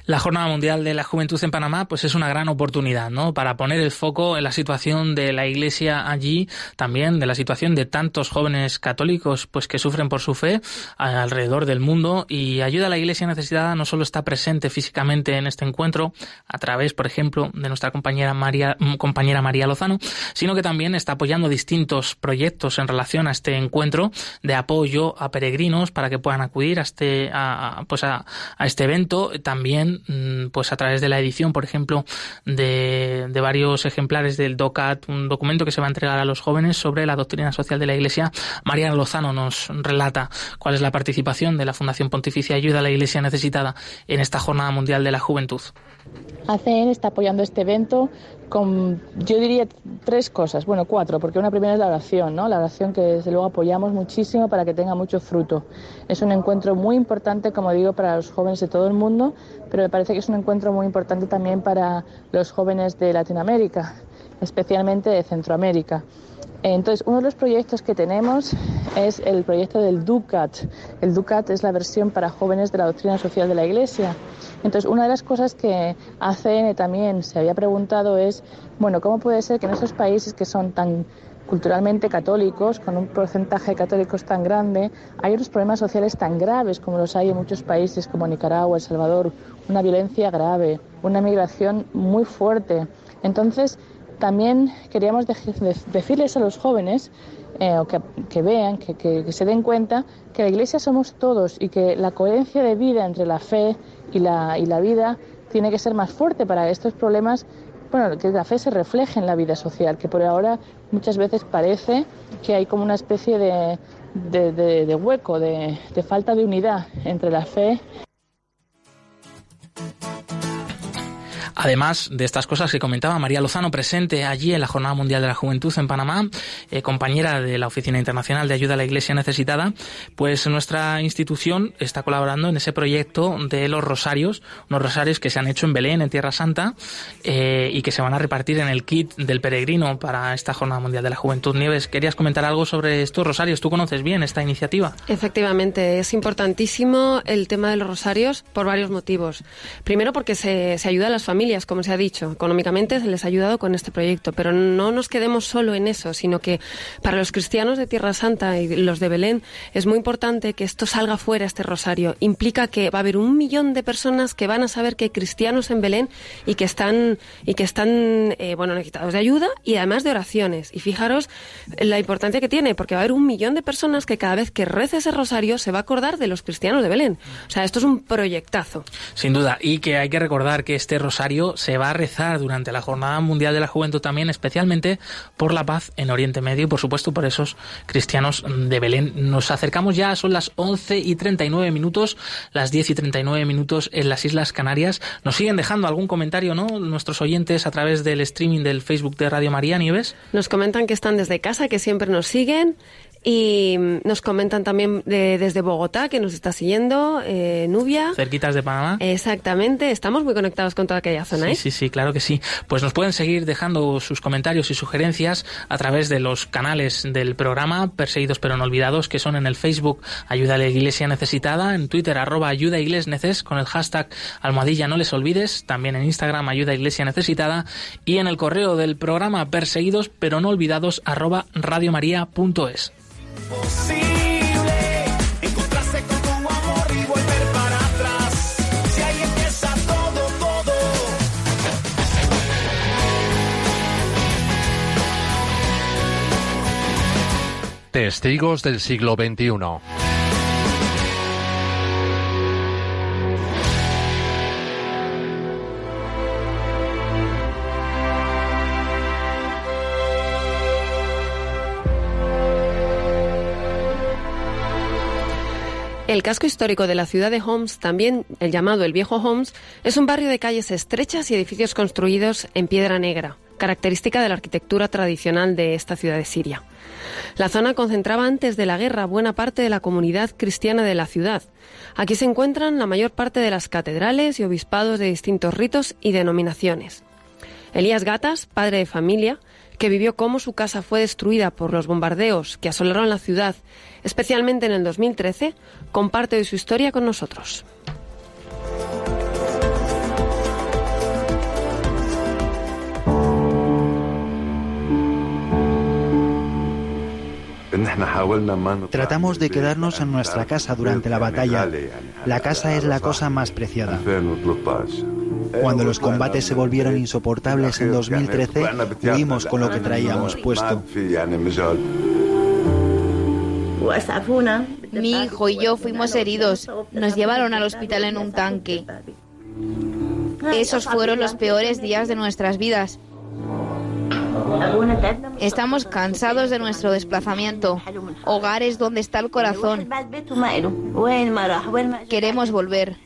La Jornada Mundial de la Juventud en Panamá pues es una gran oportunidad, ¿no? Para poner el foco en la situación de la Iglesia allí, también de la situación de tantos jóvenes católicos pues que sufren por su fe alrededor del mundo y ayuda a la Iglesia necesitada no solo está presente físicamente en este encuentro a través, por ejemplo, de nuestra compañera María compañera María Lozano, sino que también está apoyando distintos proyectos en relación a este encuentro de apoyo a peregrinos para que puedan acudir a este a, pues a, a este evento, también Mm, pues a través de la edición, por ejemplo, de, de, varios ejemplares del DOCAT, un documento que se va a entregar a los jóvenes sobre la doctrina social de la Iglesia. Mariana Lozano nos relata cuál es la participación de la Fundación Pontificia Ayuda a la Iglesia Necesitada en esta Jornada Mundial de la Juventud. ACN está apoyando este evento con, yo diría, tres cosas, bueno, cuatro, porque una primera es la oración, ¿no? La oración que desde luego apoyamos muchísimo para que tenga mucho fruto. Es un encuentro muy importante, como digo, para los jóvenes de todo el mundo, pero me parece que es un encuentro muy importante también para los jóvenes de Latinoamérica, especialmente de Centroamérica. Entonces, uno de los proyectos que tenemos es el proyecto del DUCAT. El DUCAT es la versión para jóvenes de la doctrina social de la Iglesia. Entonces, una de las cosas que ACN también se había preguntado es, bueno, ¿cómo puede ser que en esos países que son tan culturalmente católicos, con un porcentaje de católicos tan grande, hay otros problemas sociales tan graves como los hay en muchos países como Nicaragua, El Salvador, una violencia grave, una migración muy fuerte. Entonces, también queríamos decirles a los jóvenes eh, o que, vean, que, se den cuenta que la Iglesia somos todos y que la coherencia de vida entre la fe y la, y la vida tiene que ser más fuerte para estos problemas. Bueno, que la fe se refleje en la vida social, que por ahora muchas veces parece que hay como una especie de, de hueco, de falta de unidad entre la fe Además de estas cosas que comentaba María Lozano, presente allí en la Jornada Mundial de la Juventud en Panamá, eh, compañera de la Oficina Internacional de Ayuda a la Iglesia Necesitada, pues nuestra institución está colaborando en ese proyecto de los rosarios, unos rosarios que se han hecho en Belén, en Tierra Santa, eh, y que se van a repartir en el kit del peregrino para esta Jornada Mundial de la Juventud. Nieves, ¿querías comentar algo sobre estos rosarios? ¿Tú conoces bien esta iniciativa? Efectivamente, es importantísimo el tema de los rosarios por varios motivos. Primero porque se, se ayuda a las familias como se ha dicho, económicamente se les ha ayudado con este proyecto, pero no nos quedemos solo en eso, sino que para los cristianos de Tierra Santa y los de Belén es muy importante que esto salga fuera, este rosario. Implica que va a haber un millón de personas que van a saber que hay cristianos en Belén y que están, y que están eh, bueno, necesitados de ayuda y además de oraciones. Y fijaros la importancia que tiene, porque va a haber un millón de personas que cada vez que rece ese rosario se va a acordar de los cristianos de Belén. O sea, esto es un proyectazo. Sin duda, y que hay que recordar que este rosario se va a rezar durante la Jornada Mundial de la Juventud también, especialmente por la paz en Oriente Medio y por supuesto por esos cristianos de Belén. Nos acercamos ya, son las 11 y 39 minutos, las 10 y 39 minutos en las Islas Canarias. Nos siguen dejando algún comentario, ¿no? Nuestros oyentes a través del streaming del Facebook de Radio María Nieves. Nos comentan que están desde casa, que siempre nos siguen y nos comentan también desde Bogotá, que nos está siguiendo, eh, Nubia. Cerquitas de Panamá. Exactamente, estamos muy conectados con toda aquella zona. Sí, ¿eh? sí, sí, claro que sí. Pues nos pueden seguir dejando sus comentarios y sugerencias a través de los canales del programa Perseguidos pero no olvidados, que son en el Facebook Ayuda a la Iglesia Necesitada, en Twitter arroba Ayuda Neces, con el hashtag Almohadilla no les olvides, también en Instagram Ayuda Iglesia Necesitada y en el correo del programa Perseguidos pero no olvidados arroba radiomaria.es imposible encontrarse con tu amor y volver para atrás. Si ahí empieza todo, todo. Testigos del siglo XXI. El casco histórico de la ciudad de Homs, también el llamado el Viejo Homs, es un barrio de calles estrechas y edificios construidos en piedra negra, característica de la arquitectura tradicional de esta ciudad de Siria. La zona concentraba antes de la guerra buena parte de la comunidad cristiana de la ciudad. Aquí se encuentran la mayor parte de las catedrales y obispados de distintos ritos y denominaciones. Elías Gatas, padre de familia, que vivió cómo su casa fue destruida por los bombardeos que asolaron la ciudad, especialmente en el 2013, comparte hoy su historia con nosotros. Tratamos de quedarnos en nuestra casa durante la batalla. La casa es la cosa más preciada. Cuando los combates se volvieron insoportables en 2013, huimos con lo que traíamos puesto. Mi hijo y yo fuimos heridos. Nos llevaron al hospital en un tanque. Esos fueron los peores días de nuestras vidas. Estamos cansados de nuestro desplazamiento. Hogar es donde está el corazón. Queremos volver.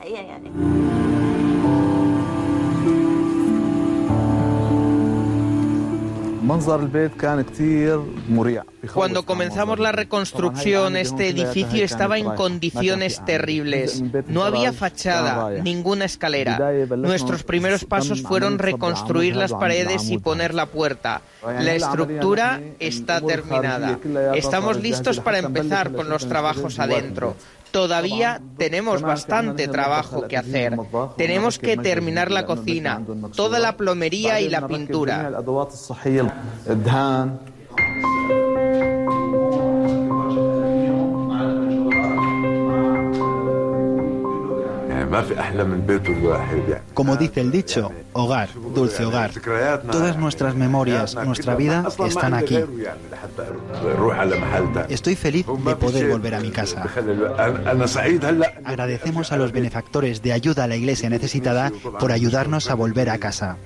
Cuando comenzamos la reconstrucción, este edificio estaba en condiciones terribles. No había fachada, ninguna escalera. Nuestros primeros pasos fueron reconstruir las paredes y poner la puerta. La estructura está terminada. Estamos listos para empezar con los trabajos adentro. Todavía tenemos bastante trabajo que hacer. Tenemos que terminar la cocina, toda la plomería y la pintura. Como dice el dicho, hogar, dulce hogar. Todas nuestras memorias, nuestra vida están aquí. Estoy feliz de poder volver a mi casa. Agradecemos a los benefactores de ayuda a la iglesia necesitada por ayudarnos a volver a casa.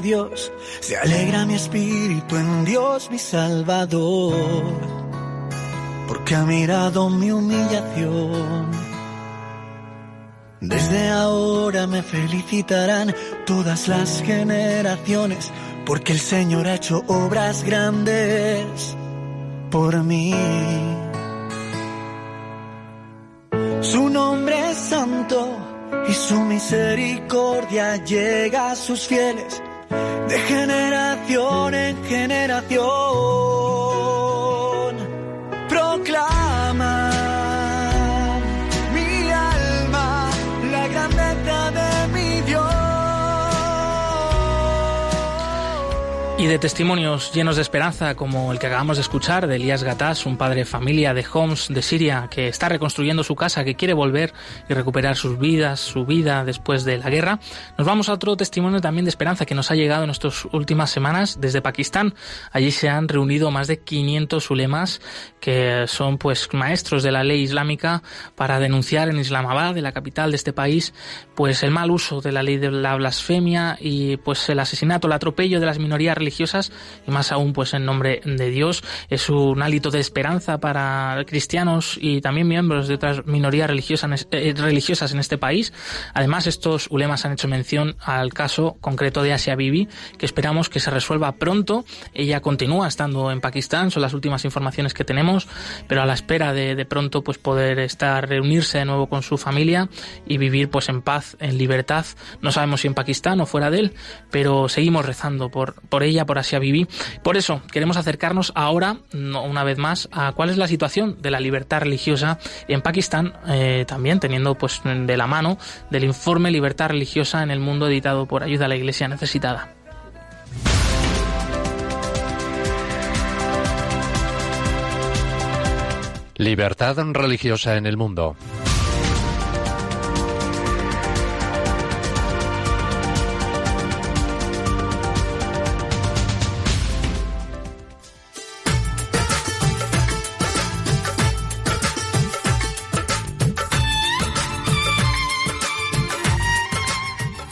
Dios, se alegra mi espíritu en Dios mi Salvador, porque ha mirado mi humillación. Desde ahora me felicitarán todas las generaciones, porque el Señor ha hecho obras grandes por mí. Su nombre es santo y su misericordia llega a sus fieles de generación en generación. Y de testimonios llenos de esperanza, como el que acabamos de escuchar de Elías Gatás, un padre de familia de Homs, de Siria, que está reconstruyendo su casa, que quiere volver y recuperar sus vidas, su vida después de la guerra, nos vamos a otro testimonio también de esperanza que nos ha llegado en estas últimas semanas desde Pakistán. Allí se han reunido más de 500 ulemas, que son pues maestros de la ley islámica, para denunciar en Islamabad, de la capital de este país, pues el mal uso de la ley de la blasfemia y pues el asesinato, el atropello de las minorías religiosas y más aún pues en nombre de Dios. Es un hálito de esperanza para cristianos y también miembros de otras minorías religiosas, eh, religiosas en este país. Además, estos ulemas han hecho mención al caso concreto de Asia Bibi, que esperamos que se resuelva pronto. Ella continúa estando en Pakistán, son las últimas informaciones que tenemos, pero a la espera de, de pronto pues poder estar, reunirse de nuevo con su familia y vivir pues en paz, en libertad. No sabemos si en Pakistán o fuera de él, pero seguimos rezando por, por ella Por Asia Bibi. Por eso queremos acercarnos ahora, una vez más, a cuál es la situación de la libertad religiosa en Pakistán, eh, también teniendo pues de la mano del informe Libertad religiosa en el mundo editado por Ayuda a la Iglesia Necesitada. Libertad religiosa en el mundo.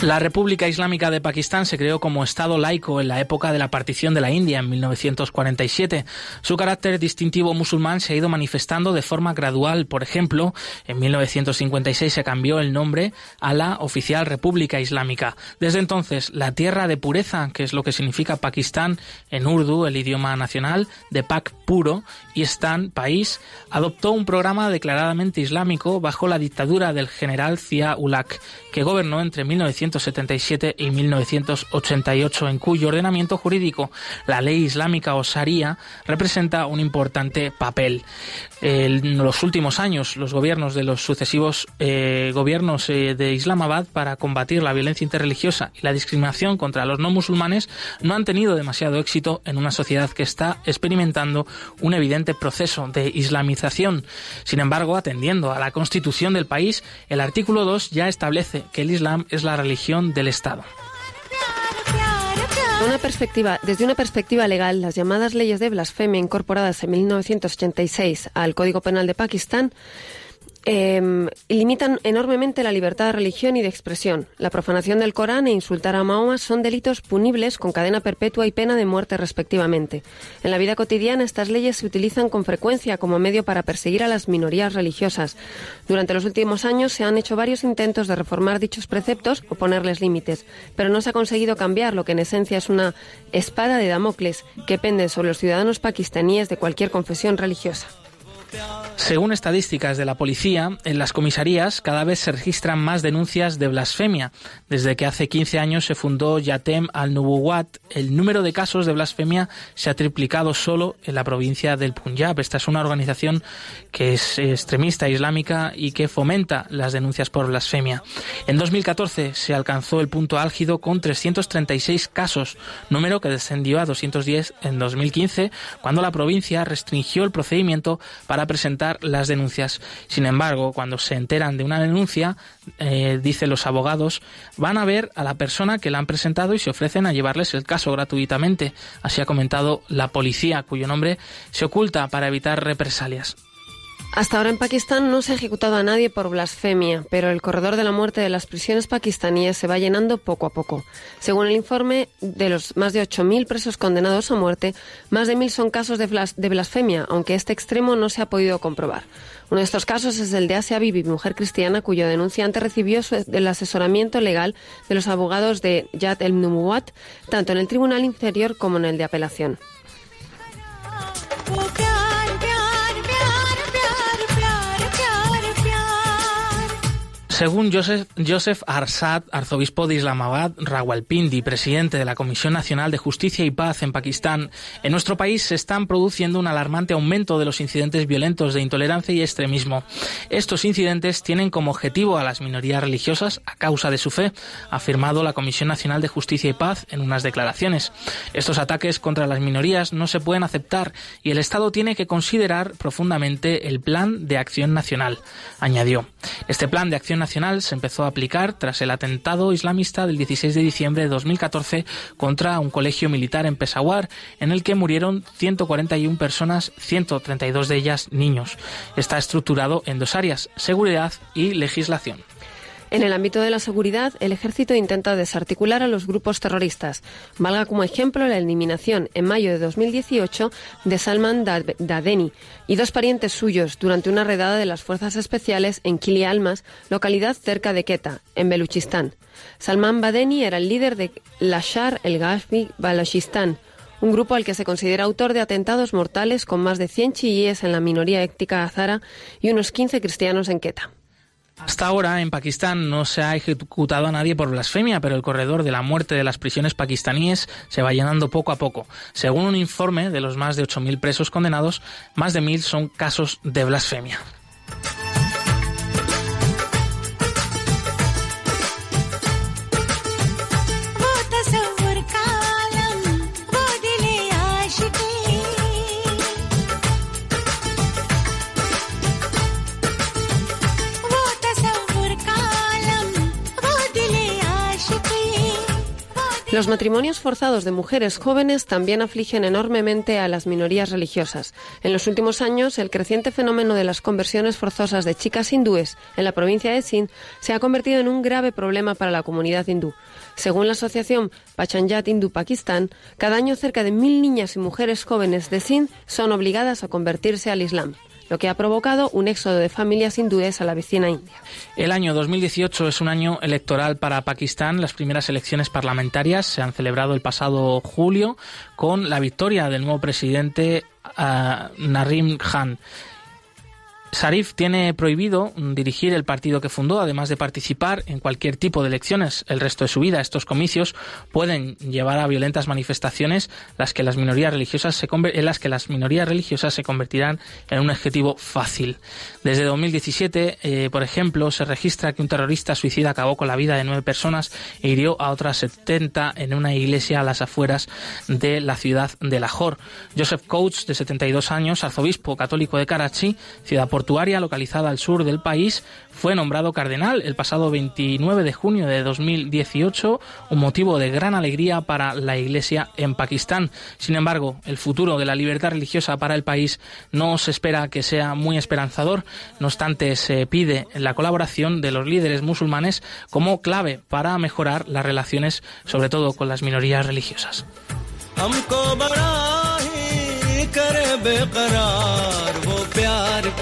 La República Islámica de Pakistán se creó como Estado laico en la época de la partición de la India en 1947. Su carácter distintivo musulmán se ha ido manifestando de forma gradual. Por ejemplo, en 1956 se cambió el nombre a la oficial República Islámica. Desde entonces, la tierra de pureza, que es lo que significa Pakistán en urdu, el idioma nacional, de Pak puro, y Stan, país, adoptó un programa declaradamente islámico bajo la dictadura del general Zia Ulak, que gobernó entre 1977 y 1988, en cuyo ordenamiento jurídico la ley islámica o Sharia representa un importante papel. En los últimos años, los gobiernos de los sucesivos eh, gobiernos eh, de Islamabad para combatir la violencia interreligiosa y la discriminación contra los no musulmanes no han tenido demasiado éxito en una sociedad que está experimentando un evidente proceso de islamización. Sin embargo, atendiendo a la constitución del país, el artículo 2 ya establece que el Islam es la religión del Estado. Una perspectiva, desde una perspectiva legal, las llamadas leyes de blasfemia incorporadas en 1986 al Código Penal de Pakistán eh, limitan enormemente la libertad de religión y de expresión. La profanación del Corán e insultar a Mahoma son delitos punibles con cadena perpetua y pena de muerte respectivamente. En la vida cotidiana estas leyes se utilizan con frecuencia como medio para perseguir a las minorías religiosas. Durante los últimos años se han hecho varios intentos de reformar dichos preceptos o ponerles límites, pero no se ha conseguido cambiar lo que en esencia es una espada de Damocles que pende sobre los ciudadanos pakistaníes de cualquier confesión religiosa. Según estadísticas de la policía, en las comisarías cada vez se registran más denuncias de blasfemia. Desde que hace 15 años se fundó Yatem al-Nubuwat, el número de casos de blasfemia se ha triplicado solo en la provincia del Punjab. Esta es una organización que es extremista islámica y que fomenta las denuncias por blasfemia. En 2014 se alcanzó el punto álgido con 336 casos, número que descendió a 210 en 2015, cuando la provincia restringió el procedimiento para presentar las denuncias. Sin embargo, cuando se enteran de una denuncia, eh, dicen los abogados, van a ver a la persona que la han presentado y se ofrecen a llevarles el caso gratuitamente. Así ha comentado la policía, cuyo nombre se oculta para evitar represalias. Hasta ahora en Pakistán no se ha ejecutado a nadie por blasfemia, pero el corredor de la muerte de las prisiones pakistaníes se va llenando poco a poco. Según el informe, de los más de 8.000 presos condenados a muerte, más de 1.000 son casos de, blasfemia, aunque este extremo no se ha podido comprobar. Uno de estos casos es el de Asia Bibi, mujer cristiana cuyo denunciante recibió el asesoramiento legal de los abogados de Yad el Numuwat, tanto en el Tribunal Inferior como en el de Apelación. Según Joseph, Joseph Arsad, arzobispo de Islamabad, Rawalpindi, presidente de la Comisión Nacional de Justicia y Paz en Pakistán, en nuestro país se están produciendo un alarmante aumento de los incidentes violentos de intolerancia y extremismo. Estos incidentes tienen como objetivo a las minorías religiosas a causa de su fe, ha afirmado la Comisión Nacional de Justicia y Paz en unas declaraciones. Estos ataques contra las minorías no se pueden aceptar y el Estado tiene que considerar profundamente el Plan de Acción Nacional, añadió. Este Plan de Acción Nacional se empezó a aplicar tras el atentado islamista del 16 de diciembre de 2014 contra un colegio militar en Peshawar, en el que murieron 141 personas, 132 de ellas niños. Está estructurado en dos áreas, seguridad y legislación. En el ámbito de la seguridad, el ejército intenta desarticular a los grupos terroristas. Valga como ejemplo la eliminación en mayo de 2018 de Salman Dadeni y dos parientes suyos durante una redada de las fuerzas especiales en Kili Almas, localidad cerca de Quetta, en Beluchistán. Salman Badeni era el líder de Lashar el Ghazvi Balochistan, un grupo al que se considera autor de atentados mortales con más de 100 chiíes en la minoría étnica azara y unos 15 cristianos en Quetta. Hasta ahora en Pakistán no se ha ejecutado a nadie por blasfemia, pero el corredor de la muerte de las prisiones pakistaníes se va llenando poco a poco. Según un informe de los más de 8.000 presos condenados, más de 1.000 son casos de blasfemia. Los matrimonios forzados de mujeres jóvenes también afligen enormemente a las minorías religiosas. En los últimos años, el creciente fenómeno de las conversiones forzosas de chicas hindúes en la provincia de Sindh se ha convertido en un grave problema para la comunidad hindú. Según la asociación Pachanjat Hindu Pakistán, cada año cerca de mil niñas y mujeres jóvenes de Sindh son obligadas a convertirse al Islam lo que ha provocado un éxodo de familias hindúes a la vecina India. El año 2018 es un año electoral para Pakistán. Las primeras elecciones parlamentarias se han celebrado el pasado julio con la victoria del nuevo presidente uh, Narim Khan. Sarif tiene prohibido dirigir el partido que fundó, además de participar en cualquier tipo de elecciones el resto de su vida. Estos comicios pueden llevar a violentas manifestaciones las que las minorías religiosas se en las que las minorías religiosas se convertirán en un objetivo fácil. Desde 2017, eh, por ejemplo, se registra que un terrorista suicida acabó con la vida de nueve personas e hirió a otras 70 en una iglesia a las afueras de la ciudad de Lahore. Joseph Coates, de 72 años, arzobispo católico de Karachi, ciudad por portuaria localizada al sur del país, fue nombrado cardenal el pasado 29 de junio de 2018, un motivo de gran alegría para la Iglesia en Pakistán. Sin embargo, el futuro de la libertad religiosa para el país no se espera que sea muy esperanzador. No obstante, se pide la colaboración de los líderes musulmanes como clave para mejorar las relaciones, sobre todo con las minorías religiosas.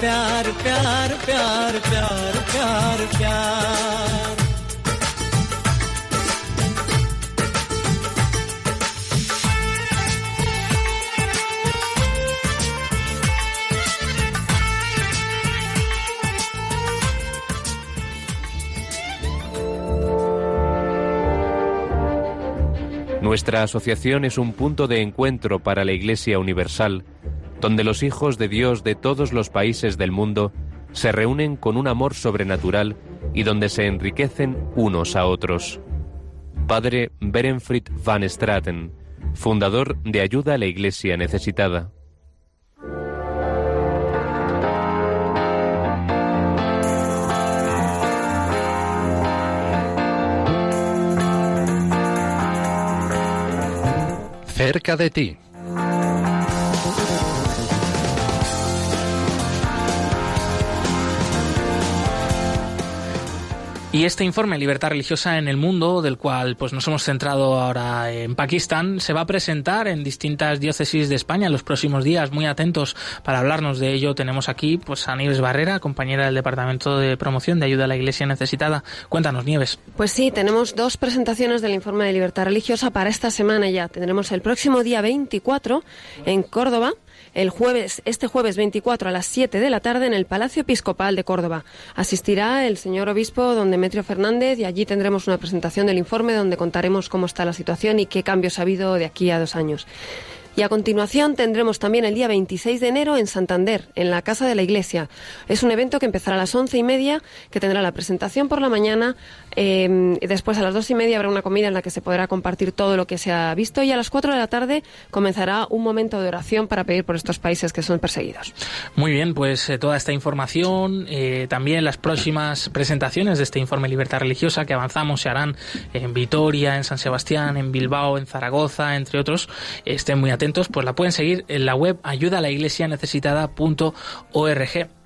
करे बेकरार वो प्यार प्यार प्यार प्यार प्यार प्यार प्यार Nuestra asociación es un punto de encuentro para la Iglesia Universal, donde los hijos de Dios de todos los países del mundo se reúnen con un amor sobrenatural y donde se enriquecen unos a otros. Padre Berenfried van Straten, fundador de Ayuda a la Iglesia Necesitada. cerca de ti. Y este informe Libertad Religiosa en el Mundo, del cual pues nos hemos centrado ahora en Pakistán, se va a presentar en distintas diócesis de España en los próximos días. Muy atentos para hablarnos de ello. Tenemos aquí pues a Nieves Barrera, compañera del Departamento de Promoción de Ayuda a la Iglesia Necesitada. Cuéntanos, Nieves. Pues sí, tenemos dos presentaciones del informe de Libertad Religiosa para esta semana ya. Tendremos el próximo día 24 en Córdoba el jueves, este jueves 24 a las 7 de la tarde en el Palacio Episcopal de Córdoba. Asistirá el señor obispo don Demetrio Fernández y allí tendremos una presentación del informe donde contaremos cómo está la situación y qué cambios ha habido de aquí a dos años. Y a continuación tendremos también el día 26 de enero en Santander, en la Casa de la Iglesia. Es un evento que empezará a las once y media, que tendrá la presentación por la mañana. Y después a las dos y media habrá una comida en la que se podrá compartir todo lo que se ha visto. Y a las cuatro de la tarde comenzará un momento de oración para pedir por estos países que son perseguidos. Muy bien, pues eh, toda esta información, eh, también las próximas presentaciones de este informe Libertad Religiosa que avanzamos se harán en Vitoria, en San Sebastián, en Bilbao, en Zaragoza, entre otros. Estén muy atentos pues la pueden seguir en la web ayudalaiglesianecesitada.org.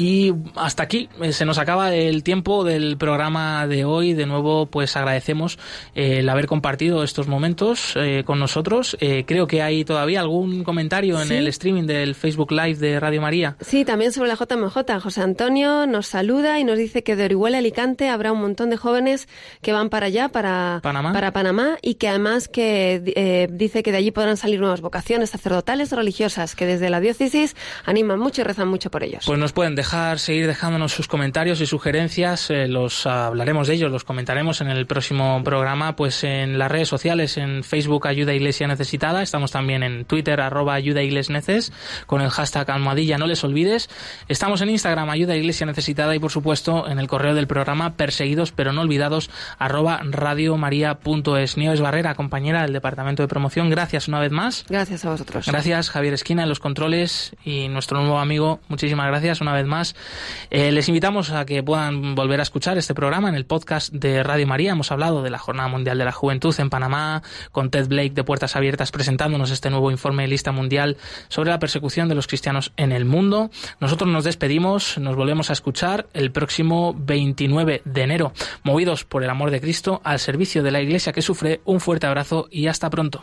Y hasta aquí eh, se nos acaba el tiempo del programa de hoy. De nuevo, pues agradecemos eh, el haber compartido estos momentos eh, con nosotros. creo que hay todavía algún comentario en el streaming del Facebook Live de Radio María. Sí, también sobre la JMJ. José Antonio nos saluda y nos dice que de Orihuela Alicante habrá un montón de jóvenes que van para allá, para Panamá, para Panamá y que además que dice que de allí podrán salir nuevas vocaciones sacerdotales religiosas que desde la diócesis animan mucho y rezan mucho por ellos. Pues nos pueden dejar dejar seguir dejándonos sus comentarios y sugerencias. Eh, los hablaremos de ellos, los comentaremos en el próximo programa, pues en las redes sociales, en Facebook Ayuda Iglesia Necesitada. Estamos también en Twitter arroba Ayuda Neces con el hashtag almohadilla. No les olvides. Estamos en Instagram Ayuda Iglesia Necesitada y por supuesto en el correo del programa perseguidos pero no olvidados arroba radiomaria.es. Nieves Barrera, compañera del Departamento de Promoción. Gracias una vez más. Gracias a vosotros. Gracias Javier Esquina en los controles y nuestro nuevo amigo. Muchísimas gracias una vez más. Eh, les invitamos a que puedan volver a escuchar este programa en el podcast de Radio María. Hemos hablado de la Jornada Mundial de la Juventud en Panamá, con Ted Blake de Puertas Abiertas presentándonos este nuevo informe lista mundial sobre la persecución de los cristianos en el mundo. Nosotros nos despedimos, nos volvemos a escuchar el próximo 29 de enero. Movidos por el amor de Cristo al servicio de la Iglesia que sufre, un fuerte abrazo y hasta pronto.